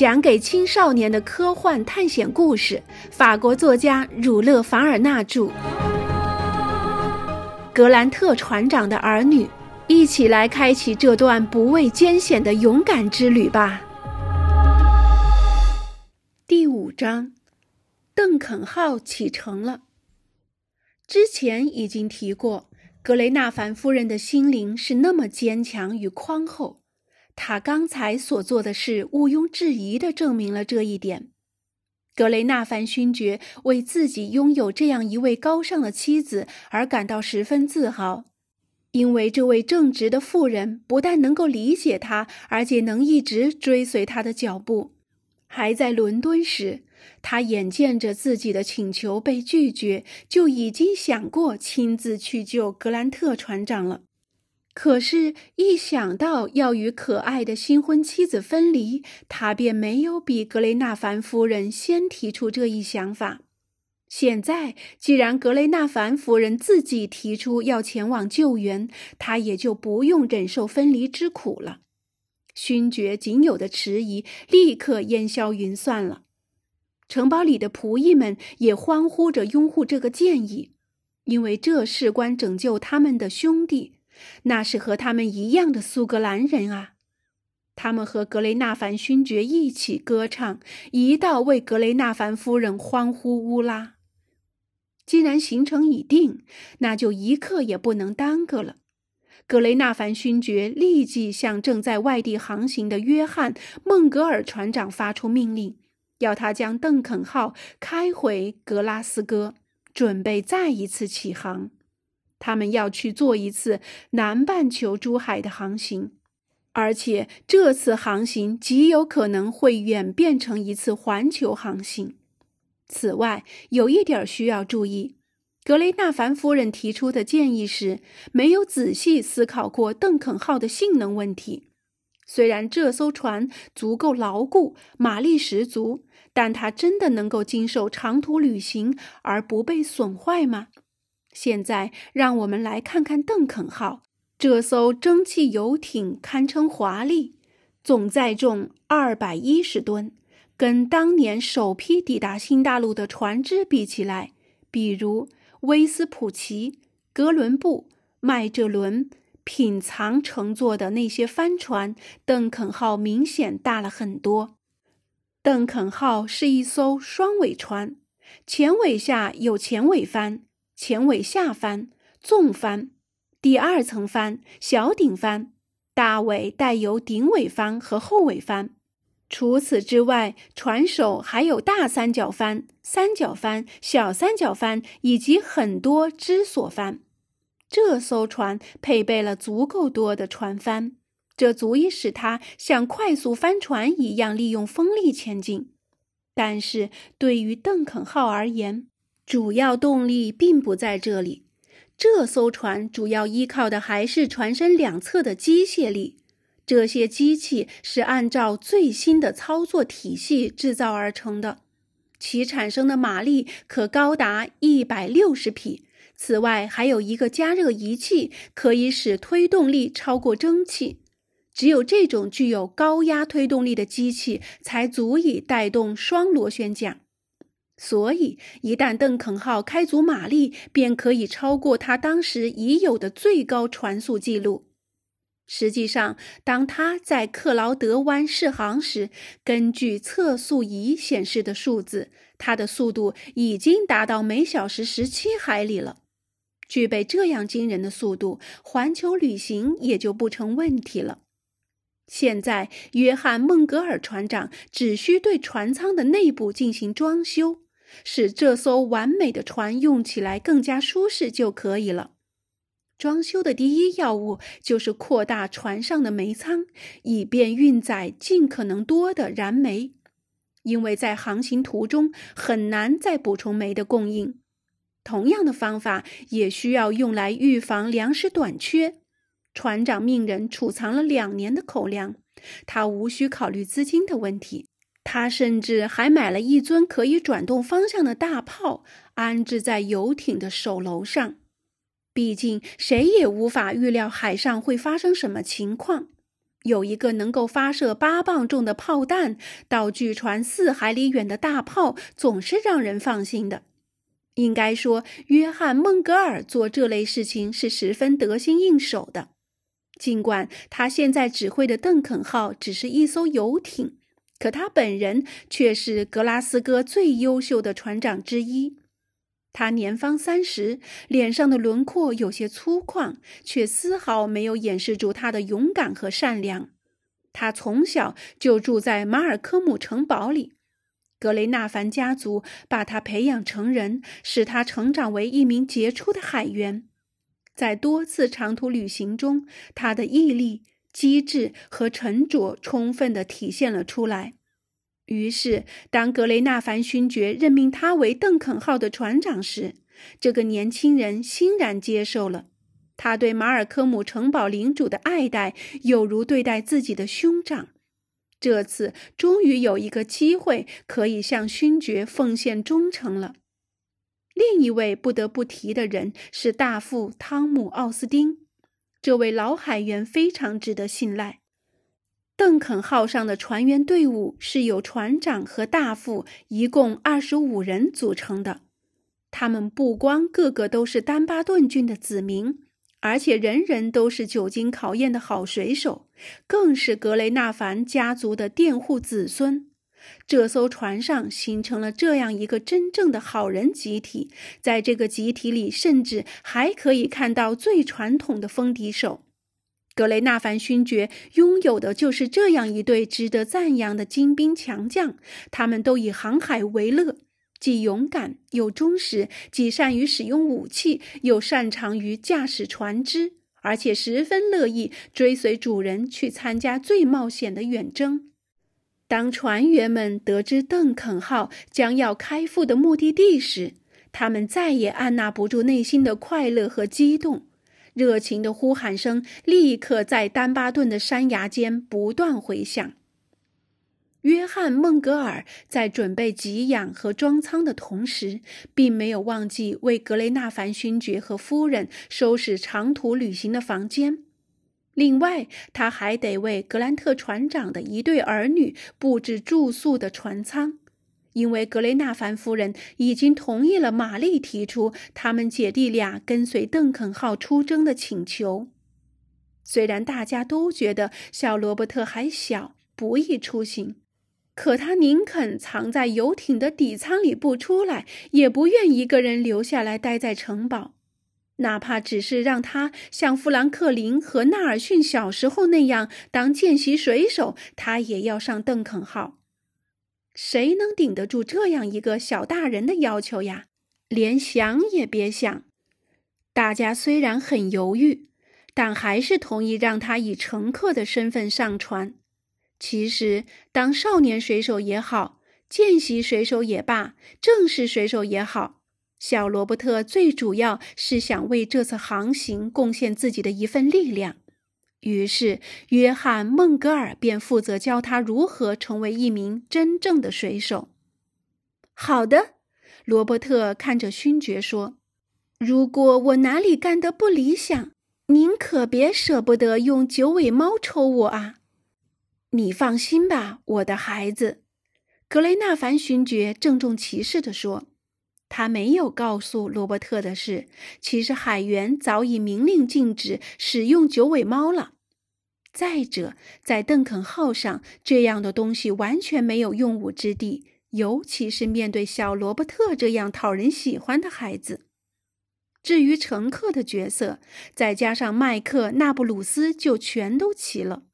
讲给青少年的科幻探险故事，法国作家儒勒·凡尔纳著。格兰特船长的儿女，一起来开启这段不畏艰险的勇敢之旅吧。第五章，邓肯号启程了。之前已经提过，格雷纳凡夫人的心灵是那么坚强与宽厚，他刚才所做的事毋庸置疑地证明了这一点。格雷纳凡勋爵为自己拥有这样一位高尚的妻子而感到十分自豪，因为这位正直的妇人不但能够理解他，而且能一直追随他的脚步。还在伦敦时，他眼见着自己的请求被拒绝，就已经想过亲自去救格兰特船长了。可是，一想到要与可爱的新婚妻子分离，他便没有比格雷纳凡夫人先提出这一想法。现在，既然格雷纳凡夫人自己提出要前往救援，他也就不用忍受分离之苦了。勋爵仅有的迟疑立刻烟消云散了。城堡里的仆役们也欢呼着拥护这个建议，因为这事关拯救他们的兄弟，那是和他们一样的苏格兰人啊！他们和格雷纳凡勋爵一起歌唱，一道为格雷纳凡夫人欢呼乌拉。既然行程已定，那就一刻也不能耽搁了。格雷纳凡勋爵立即向正在外地航行的约翰·孟格尔船长发出命令，要他将邓肯号开回格拉斯哥，准备再一次起航。他们要去做一次南半球珠海的航行，而且这次航行极有可能会演变成一次环球航行。此外，有一点需要注意。格雷纳凡夫人提出的建议时，没有仔细思考过邓肯号的性能问题。虽然这艘船足够牢固，马力十足，但它真的能够经受长途旅行而不被损坏吗？现在，让我们来看看邓肯号这艘蒸汽游艇，堪称华丽，总载重二百一十吨，跟当年首批抵达新大陆的船只比起来，比如。威斯普奇、哥伦布、麦哲伦、品藏乘坐的那些帆船，邓肯号明显大了很多。邓肯号是一艘双尾船，前尾下有前尾帆、前尾下帆、纵帆、第二层帆、小顶帆，大尾带有顶尾帆和后尾帆。除此之外，船首还有大三角帆、三角帆、小三角帆以及很多支索帆。这艘船配备了足够多的船帆，这足以使它像快速帆船一样利用风力前进。但是，对于邓肯号而言，主要动力并不在这里。这艘船主要依靠的还是船身两侧的机械力。这些机器是按照最新的操作体系制造而成的，其产生的马力可高达一百六十匹。此外，还有一个加热仪器，可以使推动力超过蒸汽。只有这种具有高压推动力的机器，才足以带动双螺旋桨。所以，一旦邓肯号开足马力，便可以超过它当时已有的最高船速记录。实际上，当他在克劳德湾试航时，根据测速仪显示的数字，它的速度已经达到每小时十七海里了。具备这样惊人的速度，环球旅行也就不成问题了。现在，约翰·孟格尔船长只需对船舱的内部进行装修，使这艘完美的船用起来更加舒适就可以了。装修的第一要务就是扩大船上的煤舱，以便运载尽可能多的燃煤，因为在航行途中很难再补充煤的供应。同样的方法也需要用来预防粮食短缺。船长命人储藏了两年的口粮，他无需考虑资金的问题。他甚至还买了一尊可以转动方向的大炮，安置在游艇的首楼上。毕竟，谁也无法预料海上会发生什么情况。有一个能够发射八磅重的炮弹到距船四海里远的大炮，总是让人放心的。应该说，约翰·孟格尔做这类事情是十分得心应手的。尽管他现在指挥的邓肯号只是一艘游艇，可他本人却是格拉斯哥最优秀的船长之一。他年方三十，脸上的轮廓有些粗犷，却丝毫没有掩饰住他的勇敢和善良。他从小就住在马尔科姆城堡里，格雷纳凡家族把他培养成人，使他成长为一名杰出的海员。在多次长途旅行中，他的毅力、机智和沉着充分地体现了出来。于是，当格雷纳凡勋爵任命他为邓肯号的船长时，这个年轻人欣然接受了。他对马尔科姆城堡领主的爱戴，有如对待自己的兄长。这次终于有一个机会可以向勋爵奉献忠诚了。另一位不得不提的人是大副汤姆·奥斯丁，这位老海员非常值得信赖。邓肯号上的船员队伍是由船长和大副一共二十五人组成的。他们不光个个都是丹巴顿郡的子民，而且人人都是久经考验的好水手，更是格雷纳凡家族的佃户子孙。这艘船上形成了这样一个真正的好人集体，在这个集体里，甚至还可以看到最传统的风笛手。格雷纳凡勋爵拥有的就是这样一对值得赞扬的精兵强将，他们都以航海为乐，既勇敢又忠实，既善于使用武器，又擅长于驾驶船只，而且十分乐意追随主人去参加最冒险的远征。当船员们得知邓肯号将要开赴的目的地时，他们再也按捺不住内心的快乐和激动。热情的呼喊声立刻在丹巴顿的山崖间不断回响。约翰·孟格尔在准备给养和装舱的同时，并没有忘记为格雷纳凡勋爵和夫人收拾长途旅行的房间。另外，他还得为格兰特船长的一对儿女布置住宿的船舱。因为格雷纳凡夫人已经同意了玛丽提出他们姐弟俩跟随邓肯号出征的请求，虽然大家都觉得小罗伯特还小，不宜出行，可他宁肯藏在游艇的底舱里不出来，也不愿一个人留下来待在城堡，哪怕只是让他像富兰克林和纳尔逊小时候那样当见习水手，他也要上邓肯号。谁能顶得住这样一个小大人的要求呀？连想也别想。大家虽然很犹豫，但还是同意让他以乘客的身份上船。其实，当少年水手也好，见习水手也罢，正式水手也好，小罗伯特最主要是想为这次航行贡献自己的一份力量。于是，约翰·孟格尔便负责教他如何成为一名真正的水手。好的，罗伯特看着勋爵说：“如果我哪里干得不理想，您可别舍不得用九尾猫抽我啊！”你放心吧，我的孩子，格雷纳凡勋爵郑重其事地说。他没有告诉罗伯特的是，其实海员早已明令禁止使用九尾猫了。再者，在邓肯号上，这样的东西完全没有用武之地，尤其是面对小罗伯特这样讨人喜欢的孩子。至于乘客的角色，再加上麦克·纳布鲁斯，就全都齐了。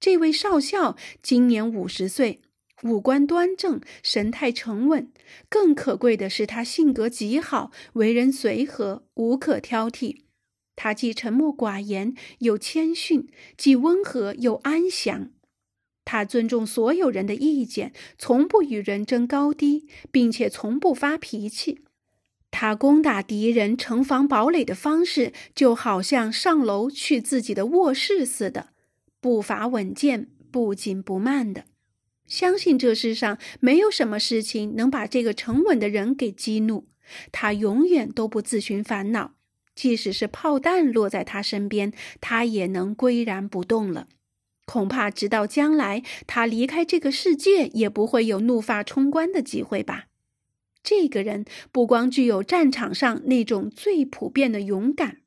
这位少校今年五十岁。五官端正，神态沉稳。更可贵的是，他性格极好，为人随和，无可挑剔。他既沉默寡言，又谦逊；既温和，又安详。他尊重所有人的意见，从不与人争高低，并且从不发脾气。他攻打敌人、城防堡垒的方式，就好像上楼去自己的卧室似的，步伐稳健，不紧不慢的。相信这世上没有什么事情能把这个沉稳的人给激怒。他永远都不自寻烦恼，即使是炮弹落在他身边，他也能岿然不动了。恐怕直到将来他离开这个世界，也不会有怒发冲冠的机会吧。这个人不光具有战场上那种最普遍的勇敢，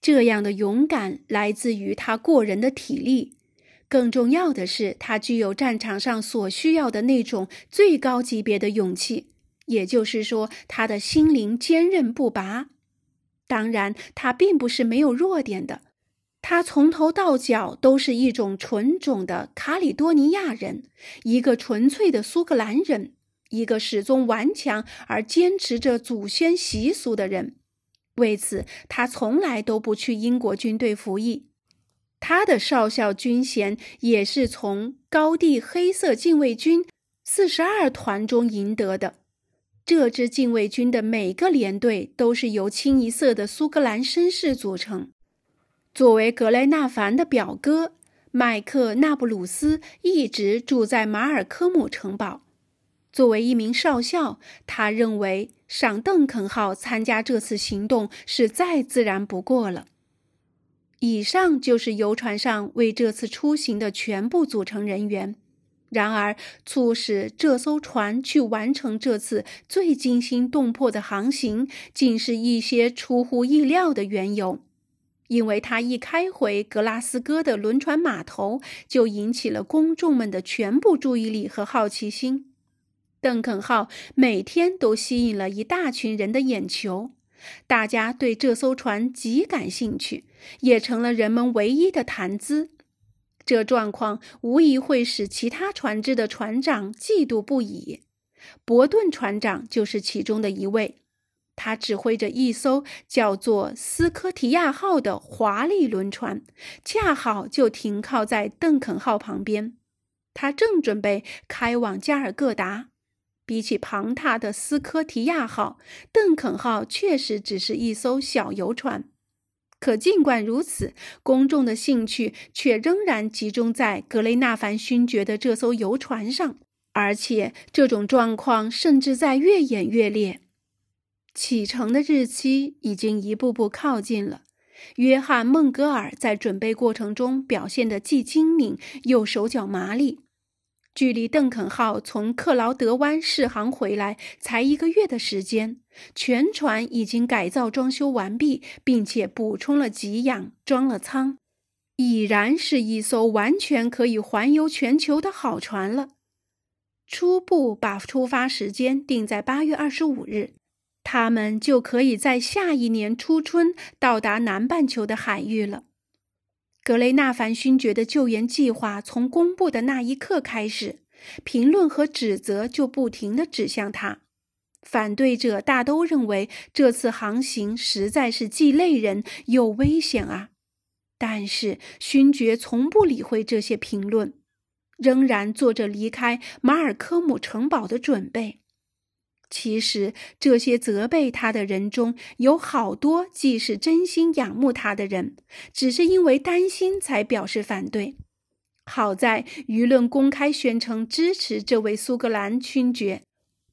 这样的勇敢来自于他过人的体力，更重要的是，他具有战场上所需要的那种最高级别的勇气，也就是说，他的心灵坚韧不拔。当然，他并不是没有弱点的，他从头到脚都是一种纯种的卡里多尼亚人，一个纯粹的苏格兰人。一个始终顽强而坚持着祖先习俗的人，为此他从来都不去英国军队服役。他的少校军衔也是从高地黑色禁卫军四十二团中赢得的。这支禁卫军的每个连队都是由清一色的苏格兰绅士组成。作为格雷纳凡的表哥，麦克纳布鲁斯一直住在马尔科姆城堡。作为一名少校，他认为上邓肯号参加这次行动是再自然不过了。以上就是游船上为这次出行的全部组成人员。然而，促使这艘船去完成这次最惊心动魄的航行，竟是一些出乎意料的缘由。因为他一开回格拉斯哥的轮船码头，就引起了公众们的全部注意力和好奇心。邓肯号每天都吸引了一大群人的眼球，大家对这艘船极感兴趣，也成了人们唯一的谈资。这状况无疑会使其他船只的船长嫉妒不已。伯顿船长就是其中的一位，他指挥着一艘叫做“斯科提亚号”的华丽轮船，恰好就停靠在邓肯号旁边。他正准备开往加尔各答。比起庞大的斯科提亚号，邓肯号确实只是一艘小游船。可尽管如此，公众的兴趣却仍然集中在格雷纳凡勋爵的这艘游船上，而且这种状况甚至在越演越烈。启程的日期已经一步步靠近了。约翰·孟格尔在准备过程中表现得既精明又手脚麻利。距离邓肯号从克劳德湾试航回来才一个月的时间，全船已经改造装修完毕，并且补充了给养，装了舱，已然是一艘完全可以环游全球的好船了。初步把出发时间定在八月二十五日，他们就可以在下一年初春到达南半球的海域了。格雷纳凡勋爵的救援计划从公布的那一刻开始，评论和指责就不停地指向他。反对者大都认为这次航行实在是既累人又危险啊！但是勋爵从不理会这些评论，仍然做着离开马尔科姆城堡的准备。其实，这些责备他的人中有好多既是真心仰慕他的人，只是因为担心才表示反对。好在舆论公开宣称支持这位苏格兰勋爵，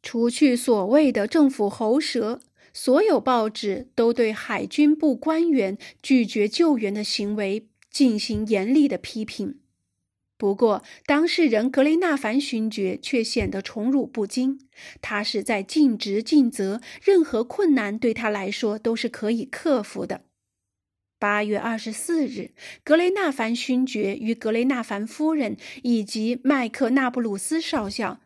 除去所谓的政府喉舌，所有报纸都对海军部官员拒绝救援的行为进行严厉的批评。不过，当事人格雷纳凡勋爵却显得宠辱不惊。他是在尽职尽责，任何困难对他来说都是可以克服的。八月二十四日，格雷纳凡勋爵与格雷纳凡夫人以及麦克纳布鲁斯少校，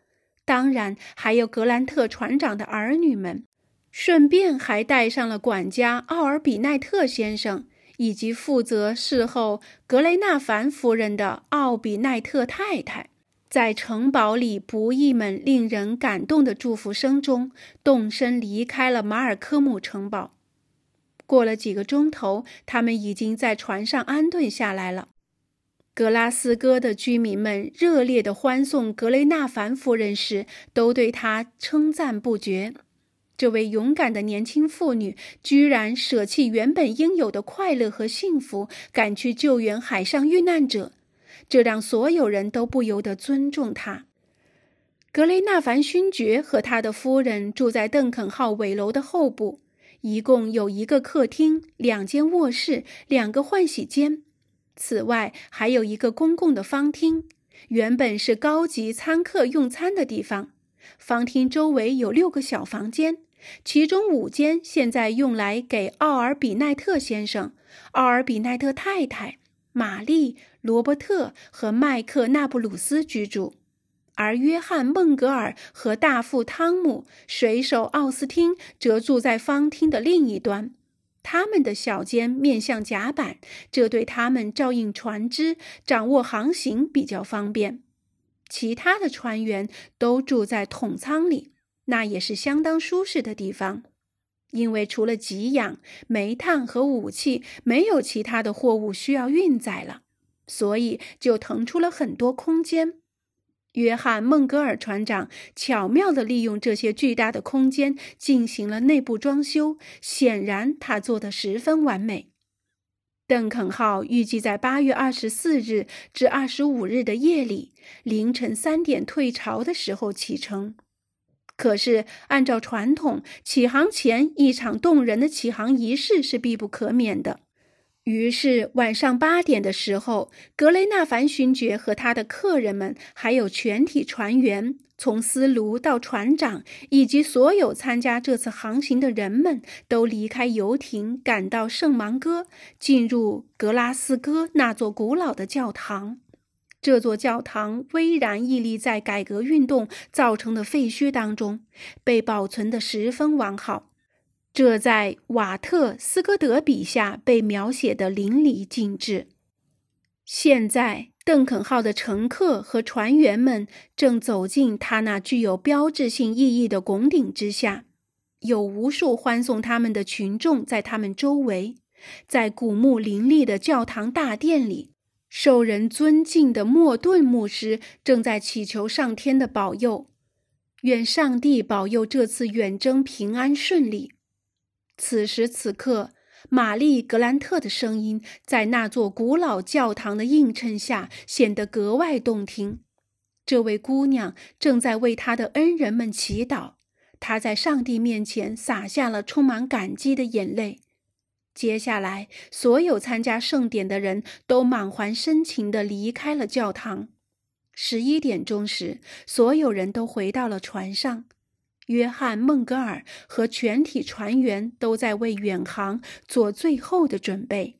当然还有格兰特船长的儿女们，顺便还带上了管家奥尔比奈特先生。以及负责侍候格雷纳凡夫人的奥比奈特太太，在城堡里仆役们令人感动的祝福声中，动身离开了马尔科姆城堡。过了几个钟头，他们已经在船上安顿下来了。格拉斯哥的居民们热烈地欢送格雷纳凡夫人时，都对她称赞不绝。这位勇敢的年轻妇女居然舍弃原本应有的快乐和幸福，赶去救援海上遇难者，这让所有人都不由得尊重她。格雷纳凡勋爵和他的夫人住在邓肯号尾楼的后部，一共有一个客厅、两间卧室、两个换洗间。此外，还有一个公共的方厅，原本是高级餐客用餐的地方。方厅周围有六个小房间，其中五间现在用来给奥尔比奈特先生、奥尔比奈特太太、玛丽、罗伯特和麦克纳布鲁斯居住，而约翰·孟格尔和大副汤姆、水手奥斯汀则住在方厅的另一端。他们的小间面向甲板，这对他们照应船只、掌握航行比较方便。其他的船员都住在桶舱里，那也是相当舒适的地方，因为除了给养、煤炭和武器，没有其他的货物需要运载了，所以就腾出了很多空间。约翰·孟格尔船长巧妙地利用这些巨大的空间进行了内部装修，显然他做得十分完美。邓肯号预计在八月二十四日至二十五日的夜里凌晨三点退潮的时候启程，可是按照传统，起航前一场动人的起航仪式是必不可免的。于是晚上八点的时候，格雷纳凡勋爵和他的客人们，还有全体船员，从司卢到船长以及所有参加这次航行的人们，都离开游艇，赶到圣芒戈，进入格拉斯哥那座古老的教堂。这座教堂巍然屹立在改革运动造成的废墟当中，被保存得十分完好。这在瓦特斯科德笔下被描写的淋漓尽致。现在，邓肯号的乘客和船员们正走进他那具有标志性意义的拱顶之下，有无数欢送他们的群众在他们周围。在古木林立的教堂大殿里，受人尊敬的莫顿牧师正在祈求上天的保佑，愿上帝保佑这次远征平安顺利。此时此刻，玛丽·格兰特的声音在那座古老教堂的映衬下显得格外动听。这位姑娘正在为她的恩人们祈祷，她在上帝面前洒下了充满感激的眼泪。接下来，所有参加盛典的人都满怀深情地离开了教堂。十一点钟时，所有人都回到了船上。约翰·孟格尔和全体船员都在为远航做最后的准备。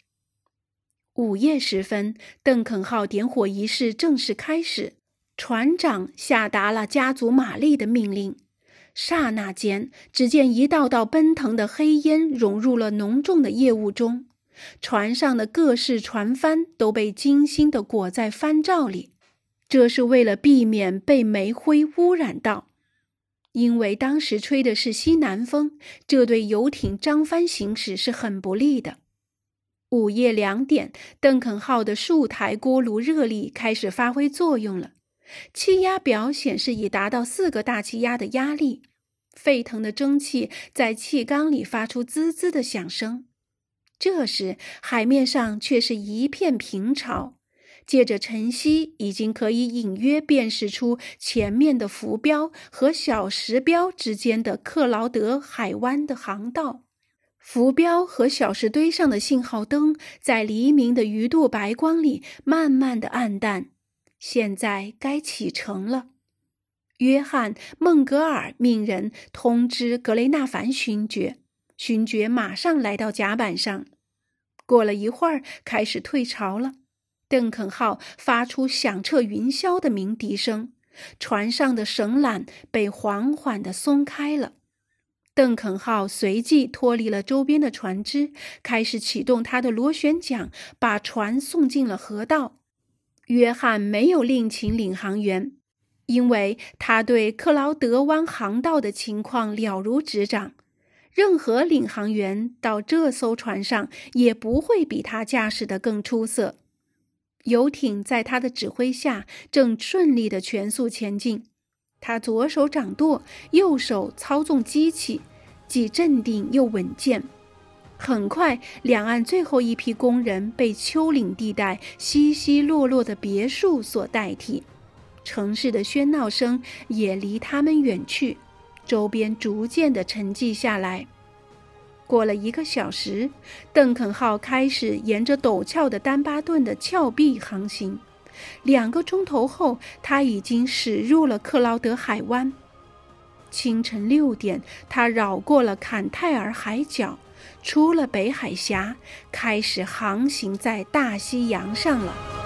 午夜时分，邓肯号点火仪式正式开始。船长下达了加足马力的命令。刹那间，只见一道道奔腾的黑烟融入了浓重的夜雾中，船上的各式船帆都被精心地裹在帆罩里，这是为了避免被煤灰污染到。因为当时吹的是西南风，这对游艇张帆行驶是很不利的。午夜两点，邓肯号的数台锅炉热力开始发挥作用了，气压表显示已达到四个大气压的压力，沸腾的蒸汽在气缸里发出滋滋的响声。这时，海面上却是一片平潮。借着晨曦，已经可以隐约辨识出前面的浮标和小石标之间的克劳德海湾的航道。浮标和小石堆上的信号灯在黎明的鱼肚白光里慢慢的暗淡。现在该启程了。约翰·孟格尔命人通知格雷纳凡勋爵，勋爵马上来到甲板上。过了一会儿，开始退潮了。邓肯号发出响彻云霄的鸣笛声，船上的绳缆被缓缓地松开了。邓肯号随即脱离了周边的船只，开始启动它的螺旋桨，把船送进了河道。约翰没有另请领航员，因为他对克劳德湾航道的情况了如指掌。任何领航员到这艘船上也不会比他驾驶的更出色。游艇在他的指挥下正顺利地全速前进。他左手掌舵，右手操纵机器，既镇定又稳健。很快，两岸最后一批工人被丘陵地带稀稀落落的别墅所代替，城市的喧闹声也离他们远去，周边逐渐地沉寂下来。过了一个小时，邓肯号开始沿着陡峭的丹巴顿的峭壁航行。两个钟头后，他已经驶入了克劳德海湾。清晨六点，他绕过了坎泰尔海角，出了北海峡，开始航行在大西洋上了。